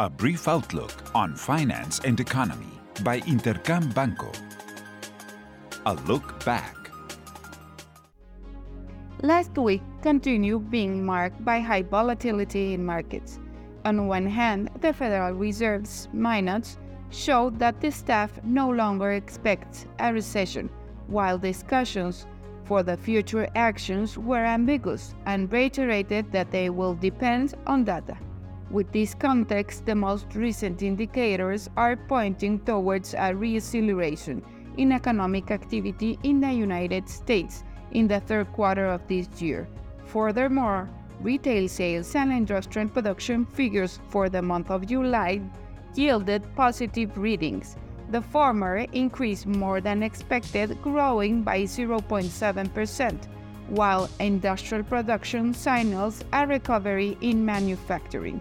A brief outlook on finance and economy by Intercam Banco. A look back. Last week continued being marked by high volatility in markets. On one hand, the Federal Reserve's minutes showed that the staff no longer expects a recession, while discussions for the future actions were ambiguous and reiterated that they will depend on data. With this context, the most recent indicators are pointing towards a reacceleration in economic activity in the United States in the third quarter of this year. Furthermore, retail sales and industrial production figures for the month of July yielded positive readings. The former increased more than expected, growing by 0.7%, while industrial production signals a recovery in manufacturing.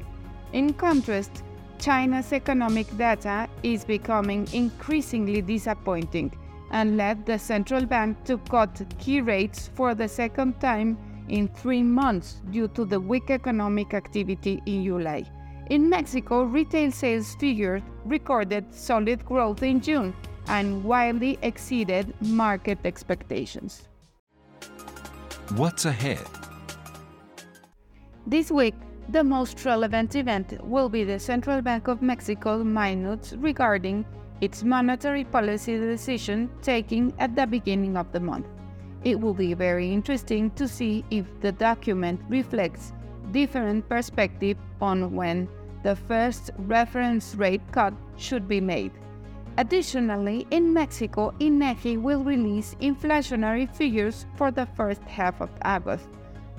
In contrast, China's economic data is becoming increasingly disappointing and led the central bank to cut key rates for the second time in three months due to the weak economic activity in July. In Mexico, retail sales figures recorded solid growth in June and widely exceeded market expectations. What's ahead? This week, the most relevant event will be the Central Bank of Mexico minutes regarding its monetary policy decision taken at the beginning of the month. It will be very interesting to see if the document reflects different perspective on when the first reference rate cut should be made. Additionally, in Mexico, INEGI will release inflationary figures for the first half of August,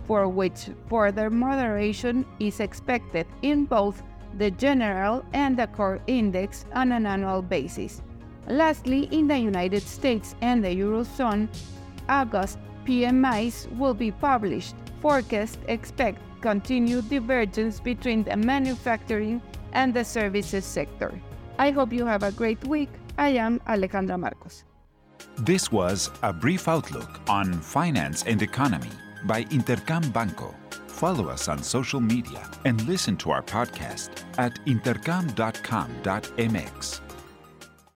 for which further moderation is expected in both the general and the core index on an annual basis. Lastly, in the United States and the Eurozone, August PMIs will be published. Forecasts expect continued divergence between the manufacturing and the services sector. I hope you have a great week. I am Alejandra Marcos. This was a brief outlook on finance and economy by Intercam Banco. Follow us on social media and listen to our podcast at intercam.com.mx.